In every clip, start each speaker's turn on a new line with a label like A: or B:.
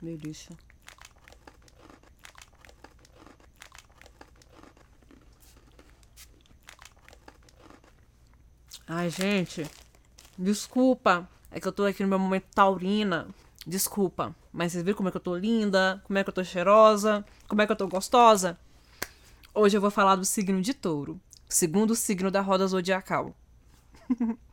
A: delícia. Ai, gente, desculpa. É que eu tô aqui no meu momento taurina. Desculpa. Mas vocês viram como é que eu tô linda? Como é que eu tô cheirosa? Como é que eu tô gostosa? Hoje eu vou falar do signo de touro. Segundo signo da roda zodiacal.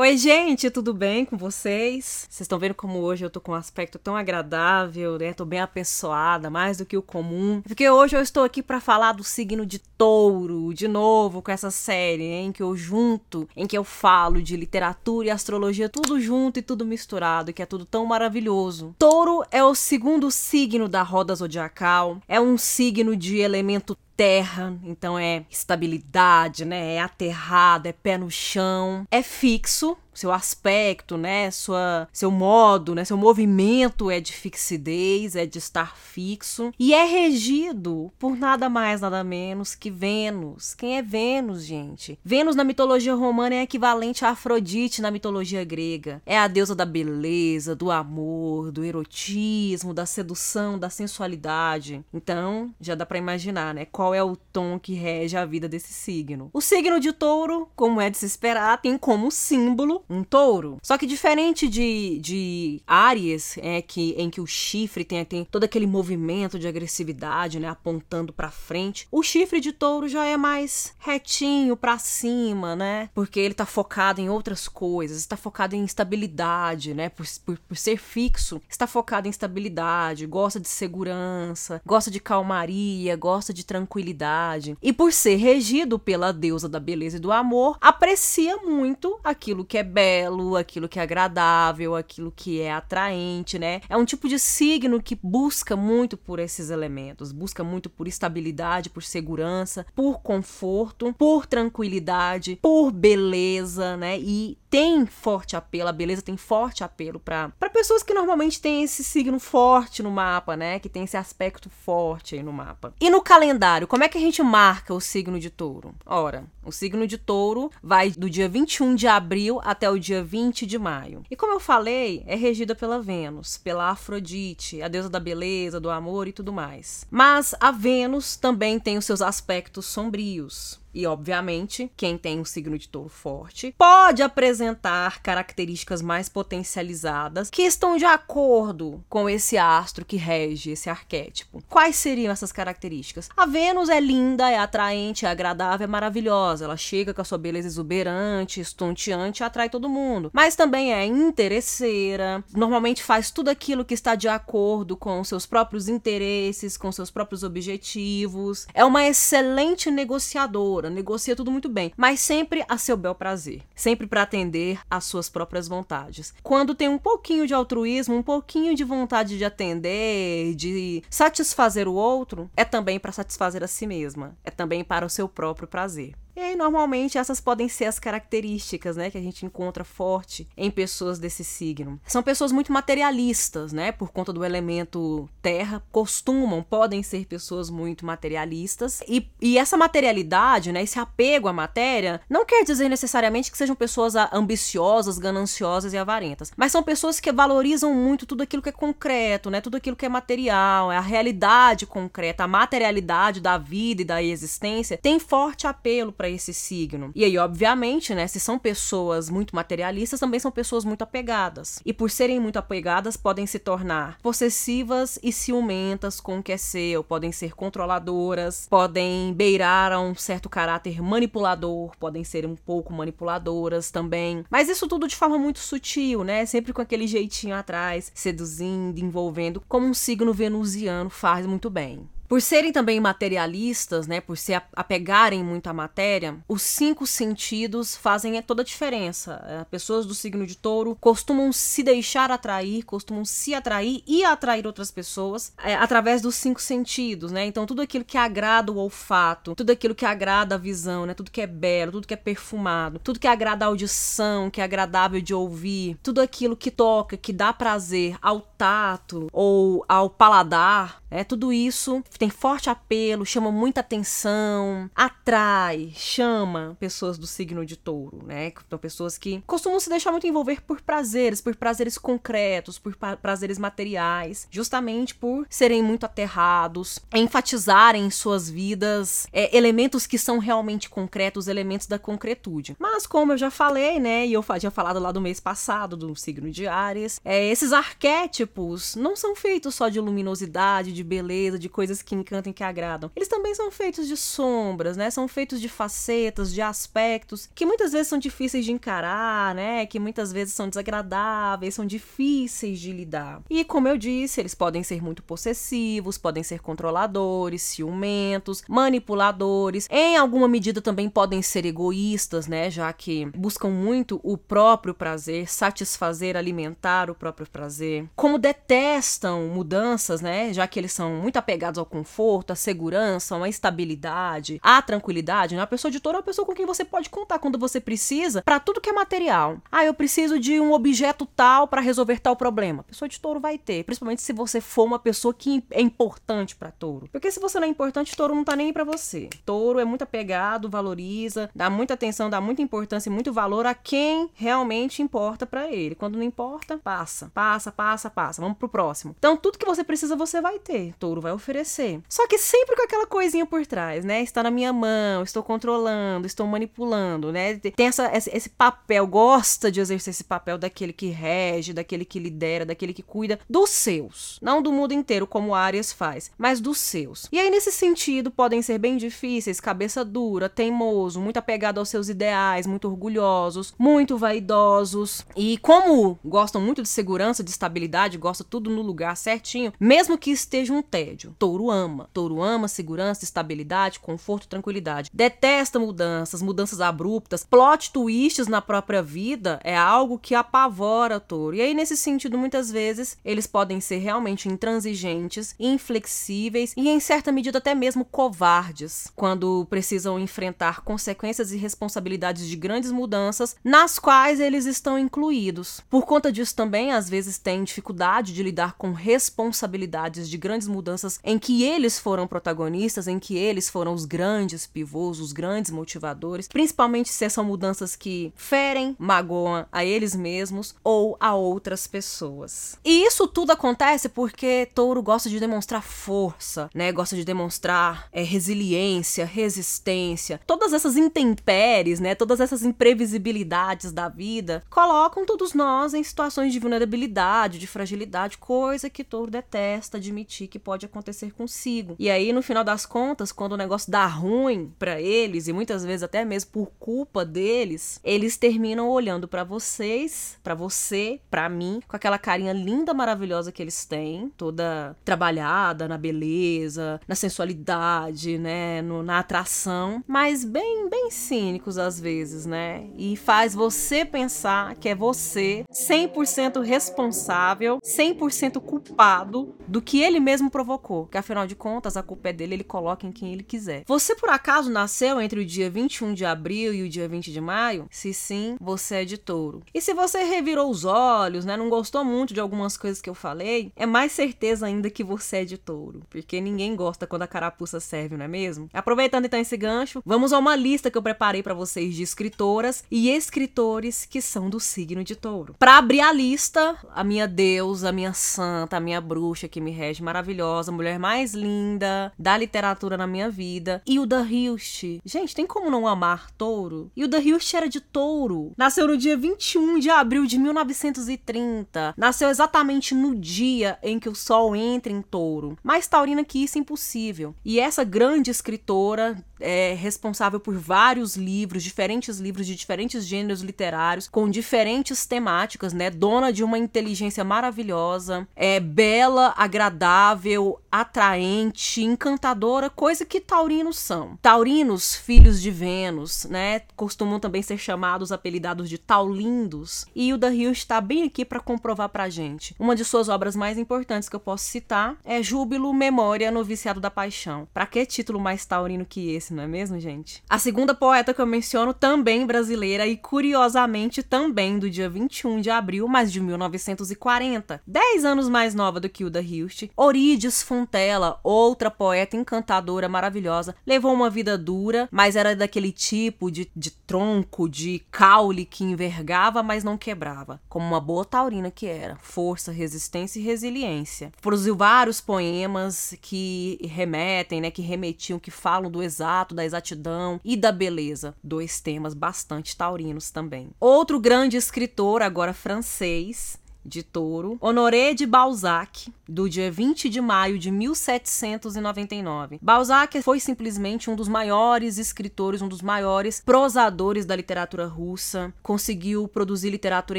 A: Oi, gente, tudo bem com vocês? Vocês estão vendo como hoje eu tô com um aspecto tão agradável, né? Tô bem apessoada, mais do que o comum. Porque hoje eu estou aqui para falar do signo de Touro, de novo com essa série em que eu junto, em que eu falo de literatura e astrologia tudo junto e tudo misturado, que é tudo tão maravilhoso. Touro é o segundo signo da roda zodiacal, é um signo de elemento terra, então é estabilidade, né? É aterrado, é pé no chão, é fixo, seu aspecto, né, sua, seu modo, né, seu movimento é de fixidez, é de estar fixo e é regido por nada mais, nada menos que Vênus. Quem é Vênus, gente? Vênus na mitologia romana é equivalente a Afrodite na mitologia grega. É a deusa da beleza, do amor, do erotismo, da sedução, da sensualidade. Então, já dá para imaginar, né, qual é o tom que rege a vida desse signo. O signo de Touro, como é de se esperar, tem como símbolo um touro. Só que diferente de, de Áries, é, que, em que o chifre tem, tem todo aquele movimento de agressividade, né, apontando para frente, o chifre de touro já é mais retinho para cima, né? Porque ele tá focado em outras coisas, está focado em estabilidade, né? Por, por, por ser fixo, está focado em estabilidade, gosta de segurança, gosta de calmaria, gosta de tranquilidade. E por ser regido pela deusa da beleza e do amor, aprecia muito aquilo que é belo, aquilo que é agradável, aquilo que é atraente, né? É um tipo de signo que busca muito por esses elementos, busca muito por estabilidade, por segurança, por conforto, por tranquilidade, por beleza, né? E tem forte apelo, a beleza tem forte apelo para pessoas que normalmente têm esse signo forte no mapa, né? Que tem esse aspecto forte aí no mapa. E no calendário, como é que a gente marca o signo de touro? Ora, o signo de touro vai do dia 21 de abril até o dia 20 de maio. E como eu falei, é regida pela Vênus, pela Afrodite, a deusa da beleza, do amor e tudo mais. Mas a Vênus também tem os seus aspectos sombrios. E, obviamente, quem tem um signo de touro forte pode apresentar características mais potencializadas que estão de acordo com esse astro que rege esse arquétipo. Quais seriam essas características? A Vênus é linda, é atraente, é agradável, é maravilhosa. Ela chega com a sua beleza exuberante, estonteante atrai todo mundo. Mas também é interesseira, normalmente faz tudo aquilo que está de acordo com seus próprios interesses, com seus próprios objetivos. É uma excelente negociadora negocia tudo muito bem, mas sempre a seu bel prazer, sempre para atender às suas próprias vontades. Quando tem um pouquinho de altruísmo, um pouquinho de vontade de atender, de satisfazer o outro, é também para satisfazer a si mesma, é também para o seu próprio prazer. E aí, normalmente, essas podem ser as características, né, que a gente encontra forte em pessoas desse signo. São pessoas muito materialistas, né, por conta do elemento terra, costumam, podem ser pessoas muito materialistas. E, e essa materialidade, né, esse apego à matéria, não quer dizer necessariamente que sejam pessoas ambiciosas, gananciosas e avarentas, mas são pessoas que valorizam muito tudo aquilo que é concreto, né, tudo aquilo que é material, é a realidade concreta, a materialidade da vida e da existência tem forte apelo para esse signo. E aí, obviamente, né, se são pessoas muito materialistas, também são pessoas muito apegadas. E por serem muito apegadas, podem se tornar possessivas e ciumentas com o que é seu, podem ser controladoras, podem beirar a um certo caráter manipulador, podem ser um pouco manipuladoras também. Mas isso tudo de forma muito sutil, né? Sempre com aquele jeitinho atrás, seduzindo, envolvendo, como um signo venusiano faz muito bem. Por serem também materialistas, né, por se apegarem muito à matéria, os cinco sentidos fazem toda a diferença. É, pessoas do signo de touro costumam se deixar atrair, costumam se atrair e atrair outras pessoas é, através dos cinco sentidos, né? Então, tudo aquilo que agrada o olfato, tudo aquilo que agrada a visão, né? Tudo que é belo, tudo que é perfumado, tudo que agrada a audição, que é agradável de ouvir, tudo aquilo que toca, que dá prazer ao tato ou ao paladar, é tudo isso tem forte apelo, chama muita atenção, atrai, chama pessoas do signo de touro, né? São pessoas que costumam se deixar muito envolver por prazeres, por prazeres concretos, por prazeres materiais, justamente por serem muito aterrados, enfatizarem em suas vidas é, elementos que são realmente concretos, elementos da concretude. Mas como eu já falei, né, e eu tinha falado lá do mês passado do signo de Ares, é, esses arquétipos não são feitos só de luminosidade, de beleza, de coisas que encantam e que agradam. Eles também são feitos de sombras, né? São feitos de facetas, de aspectos que muitas vezes são difíceis de encarar, né? Que muitas vezes são desagradáveis, são difíceis de lidar. E como eu disse, eles podem ser muito possessivos, podem ser controladores, ciumentos, manipuladores. Em alguma medida também podem ser egoístas, né? Já que buscam muito o próprio prazer, satisfazer, alimentar o próprio prazer. Como detestam mudanças, né? Já que eles são muito apegados ao conforto, à segurança, à estabilidade, à tranquilidade, né? A pessoa de touro é uma pessoa com quem você pode contar quando você precisa para tudo que é material. Ah, eu preciso de um objeto tal para resolver tal problema. A pessoa de touro vai ter, principalmente se você for uma pessoa que é importante para touro. Porque se você não é importante, touro não tá nem para você. Touro é muito apegado, valoriza, dá muita atenção, dá muita importância e muito valor a quem realmente importa para ele. Quando não importa, passa, passa, passa, passa. Vamos pro próximo. Então, tudo que você precisa, você vai ter. Touro vai oferecer. Só que sempre com aquela coisinha por trás, né? Está na minha mão, estou controlando, estou manipulando, né? Tem essa, esse papel, gosta de exercer esse papel daquele que rege, daquele que lidera, daquele que cuida dos seus. Não do mundo inteiro, como Arias faz, mas dos seus. E aí, nesse sentido, podem ser bem difíceis, cabeça dura, teimoso, muito apegado aos seus ideais, muito orgulhosos, muito vaidosos. E como gostam muito de segurança, de estabilidade, gosta tudo no lugar certinho, mesmo que esteja um tédio. Touro ama. Touro ama segurança, estabilidade, conforto, tranquilidade. Detesta mudanças, mudanças abruptas, plot twists na própria vida é algo que apavora touro. E aí, nesse sentido, muitas vezes, eles podem ser realmente intransigentes, inflexíveis e, em certa medida, até mesmo covardes quando precisam enfrentar consequências e responsabilidades de grandes mudanças nas quais eles estão incluídos. Por conta disso, também, às vezes, têm dificuldade de lidar com responsabilidades de grandes mudanças em que eles foram protagonistas, em que eles foram os grandes pivôs, os grandes motivadores, principalmente se são mudanças que ferem, magoam a eles mesmos ou a outras pessoas. E isso tudo acontece porque Touro gosta de demonstrar força, né? Gosta de demonstrar é, resiliência, resistência. Todas essas intempéries, né? Todas essas imprevisibilidades da vida colocam todos nós em situações de vulnerabilidade, de fragilidade, coisa que Touro detesta admitir que pode acontecer consigo. E aí, no final das contas, quando o negócio dá ruim para eles e muitas vezes até mesmo por culpa deles, eles terminam olhando para vocês, para você, para mim, com aquela carinha linda, maravilhosa que eles têm, toda trabalhada na beleza, na sensualidade, né, no, na atração, mas bem, bem cínicos às vezes, né? E faz você pensar que é você 100% responsável, 100% culpado do que ele mesmo provocou. Que afinal de contas, a culpa é dele, ele coloca em quem ele quiser. Você por acaso nasceu entre o dia 21 de abril e o dia 20 de maio? Se sim, você é de touro. E se você revirou os olhos, né, não gostou muito de algumas coisas que eu falei, é mais certeza ainda que você é de touro. Porque ninguém gosta quando a carapuça serve, não é mesmo? Aproveitando então esse gancho, vamos a uma lista que eu preparei para vocês de escritoras e escritores que são do signo de touro. Para abrir a lista, a minha deusa, a minha santa, a minha bruxa que me rege, maravilhosa, mulher mais linda da literatura na minha vida, Hilda Hilst. Gente, tem como não amar touro? Hilda Hilst era de touro. Nasceu no dia 21 de abril de 1930. Nasceu exatamente no dia em que o sol entra em touro. Mais taurina que isso, impossível. E essa grande escritora é responsável por vários livros, diferentes livros de diferentes gêneros literários, com diferentes temáticas, né? Dona de uma inteligência maravilhosa, é bela, agradável, atraente, encantadora, coisa que taurinos são. Taurinos, filhos de Vênus, né? Costumam também ser chamados, apelidados de taulindos. E o da está bem aqui para comprovar pra gente. Uma de suas obras mais importantes que eu posso citar é Júbilo, Memória, Noviciado da Paixão. Para que título mais taurino que esse? Não é mesmo, gente? A segunda poeta que eu menciono, também brasileira e curiosamente também do dia 21 de abril, mas de 1940. Dez anos mais nova do que Hilda Hilst, Orides Montella, outra poeta encantadora, maravilhosa, levou uma vida dura, mas era daquele tipo de, de tronco, de caule que envergava, mas não quebrava, como uma boa taurina que era. Força, resistência e resiliência. Produziu vários poemas que remetem, né, que remetiam, que falam do exato, da exatidão e da beleza. Dois temas bastante taurinos também. Outro grande escritor, agora francês, de Touro, Honoré de Balzac, do dia 20 de maio de 1799. Balzac foi simplesmente um dos maiores escritores, um dos maiores prosadores da literatura russa, conseguiu produzir literatura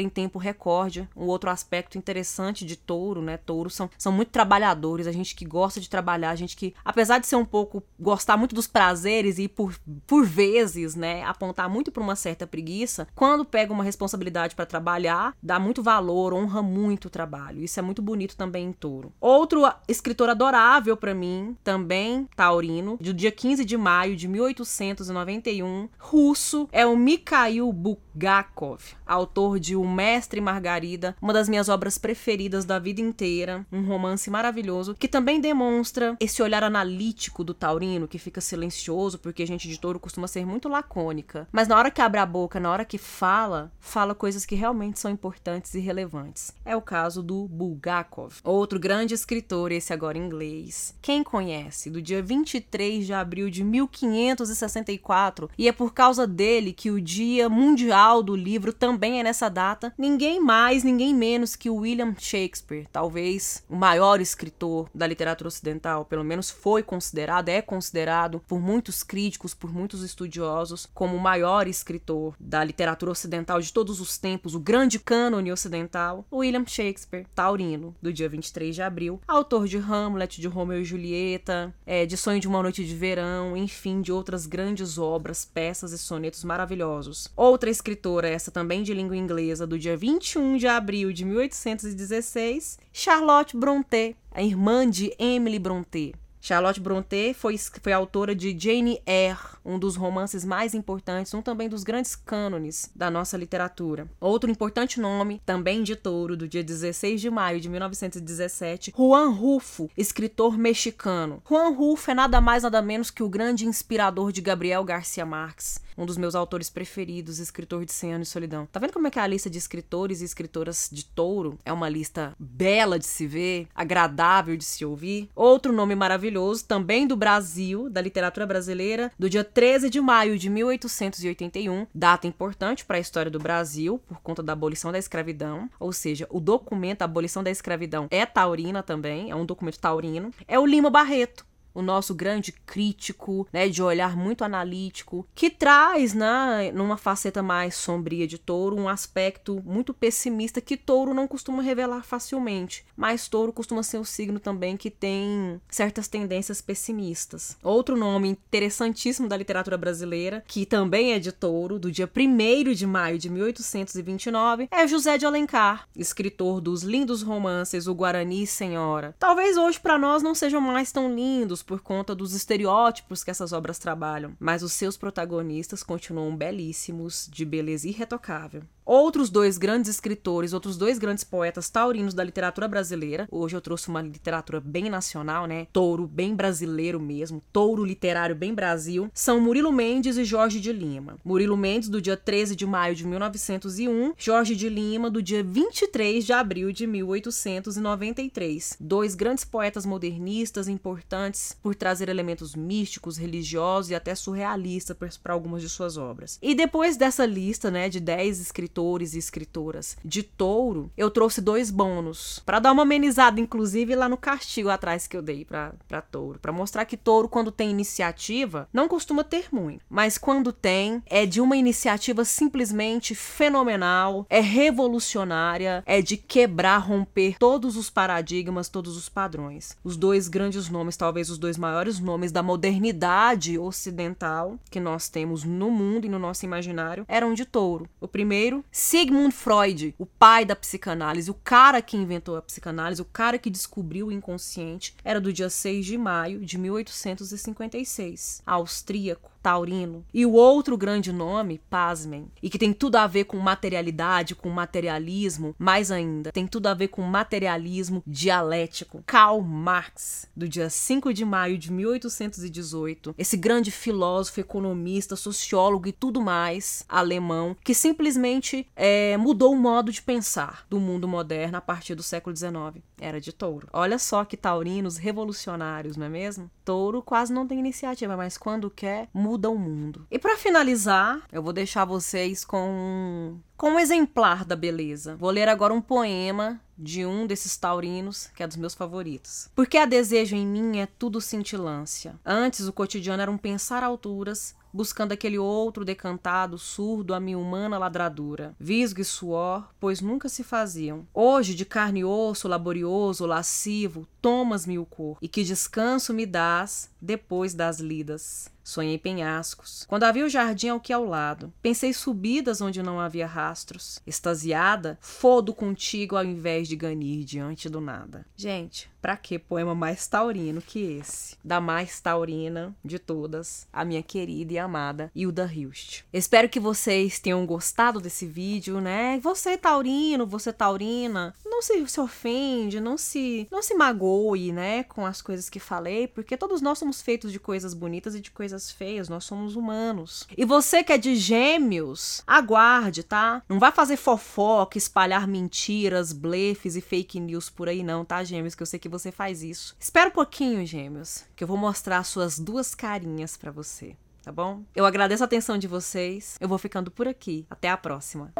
A: em tempo recorde. Um outro aspecto interessante de Touro, né? Touro são, são muito trabalhadores, a gente que gosta de trabalhar, a gente que, apesar de ser um pouco gostar muito dos prazeres e por, por vezes, né, apontar muito para uma certa preguiça, quando pega uma responsabilidade para trabalhar, dá muito valor, honra honra muito o trabalho. Isso é muito bonito também em Touro. Outro escritor adorável para mim, também taurino, do dia 15 de maio de 1891, russo, é o Mikhail Bulgakov, autor de O Mestre e Margarida, uma das minhas obras preferidas da vida inteira, um romance maravilhoso que também demonstra esse olhar analítico do taurino que fica silencioso, porque a gente de touro costuma ser muito lacônica, mas na hora que abre a boca, na hora que fala, fala coisas que realmente são importantes e relevantes. É o caso do Bulgakov, outro grande escritor, esse agora inglês. Quem conhece? Do dia 23 de abril de 1564, e é por causa dele que o Dia Mundial do Livro também é nessa data. Ninguém mais, ninguém menos que William Shakespeare, talvez o maior escritor da literatura ocidental, pelo menos foi considerado, é considerado por muitos críticos, por muitos estudiosos, como o maior escritor da literatura ocidental de todos os tempos, o grande cânone ocidental. William Shakespeare, taurino, do dia 23 de abril, autor de Hamlet, de Romeu e Julieta, é, de Sonho de uma Noite de Verão, enfim, de outras grandes obras, peças e sonetos maravilhosos. Outra escritora, essa também de língua inglesa, do dia 21 de abril de 1816, Charlotte Brontë, a irmã de Emily Brontë. Charlotte Brontë foi, foi autora de Jane Eyre, um dos romances mais importantes, um também dos grandes cânones da nossa literatura. Outro importante nome, também de touro, do dia 16 de maio de 1917, Juan Rulfo, escritor mexicano. Juan Rulfo é nada mais nada menos que o grande inspirador de Gabriel Garcia Marques um dos meus autores preferidos, escritor de 100 anos de solidão. Tá vendo como é que a lista de escritores e escritoras de touro é uma lista bela de se ver, agradável de se ouvir? Outro nome maravilhoso, também do Brasil, da literatura brasileira, do dia 13 de maio de 1881, data importante para a história do Brasil por conta da abolição da escravidão, ou seja, o documento da abolição da escravidão é taurina também, é um documento taurino, é o Lima Barreto o nosso grande crítico, né, de olhar muito analítico, que traz, né, numa faceta mais sombria de Touro, um aspecto muito pessimista que Touro não costuma revelar facilmente, mas Touro costuma ser o signo também que tem certas tendências pessimistas. Outro nome interessantíssimo da literatura brasileira, que também é de Touro, do dia 1 de maio de 1829, é José de Alencar, escritor dos lindos romances O Guarani Senhora. Talvez hoje para nós não sejam mais tão lindos, por conta dos estereótipos que essas obras trabalham, mas os seus protagonistas continuam belíssimos, de beleza irretocável. Outros dois grandes escritores, outros dois grandes poetas taurinos da literatura brasileira. Hoje eu trouxe uma literatura bem nacional, né? Touro bem brasileiro mesmo, touro literário bem Brasil. São Murilo Mendes e Jorge de Lima. Murilo Mendes, do dia 13 de maio de 1901, Jorge de Lima, do dia 23 de abril de 1893. Dois grandes poetas modernistas importantes por trazer elementos místicos, religiosos e até surrealistas para algumas de suas obras. E depois dessa lista, né, de 10 escritores escritores e escritoras de touro, eu trouxe dois bônus para dar uma amenizada, inclusive lá no castigo atrás que eu dei para touro, para mostrar que touro, quando tem iniciativa, não costuma ter muito, mas quando tem, é de uma iniciativa simplesmente fenomenal, é revolucionária, é de quebrar, romper todos os paradigmas, todos os padrões. Os dois grandes nomes, talvez os dois maiores nomes da modernidade ocidental que nós temos no mundo e no nosso imaginário, eram de touro. O primeiro, Sigmund Freud, o pai da psicanálise, o cara que inventou a psicanálise, o cara que descobriu o inconsciente, era do dia 6 de maio de 1856. Austríaco taurino. E o outro grande nome, pasmem, e que tem tudo a ver com materialidade, com materialismo, mais ainda, tem tudo a ver com materialismo dialético. Karl Marx, do dia 5 de maio de 1818, esse grande filósofo, economista, sociólogo e tudo mais, alemão, que simplesmente é, mudou o modo de pensar do mundo moderno a partir do século XIX. Era de touro. Olha só que taurinos revolucionários, não é mesmo? Touro quase não tem iniciativa, mas quando quer, muda muda o mundo. E para finalizar, eu vou deixar vocês com com um exemplar da beleza. Vou ler agora um poema de um desses taurinos, que é dos meus favoritos. Porque a desejo em mim é tudo cintilância. Antes o cotidiano era um pensar alturas, buscando aquele outro decantado, surdo, a minha humana ladradura. Visgo e suor, pois nunca se faziam. Hoje, de carne e osso, laborioso, lascivo, tomas-me o cor, e que descanso me dás depois das lidas. Sonhei penhascos. Quando havia o jardim ao que ao lado. Pensei subidas onde não havia rastros. Extasiada, fodo contigo ao invés de ganir diante do nada. Gente, Pra que poema mais taurino que esse? Da mais taurina de todas, a minha querida e amada Hilda Hilst. Espero que vocês tenham gostado desse vídeo, né? Você taurino, você taurina, não se, se ofende, não se, não se magoe, né, com as coisas que falei, porque todos nós somos feitos de coisas bonitas e de coisas feias, nós somos humanos. E você que é de gêmeos, aguarde, tá? Não vai fazer fofoca, espalhar mentiras, blefes e fake news por aí não, tá, gêmeos, que eu sei que você faz isso. Espera um pouquinho, gêmeos, que eu vou mostrar suas duas carinhas para você, tá bom? Eu agradeço a atenção de vocês. Eu vou ficando por aqui. Até a próxima.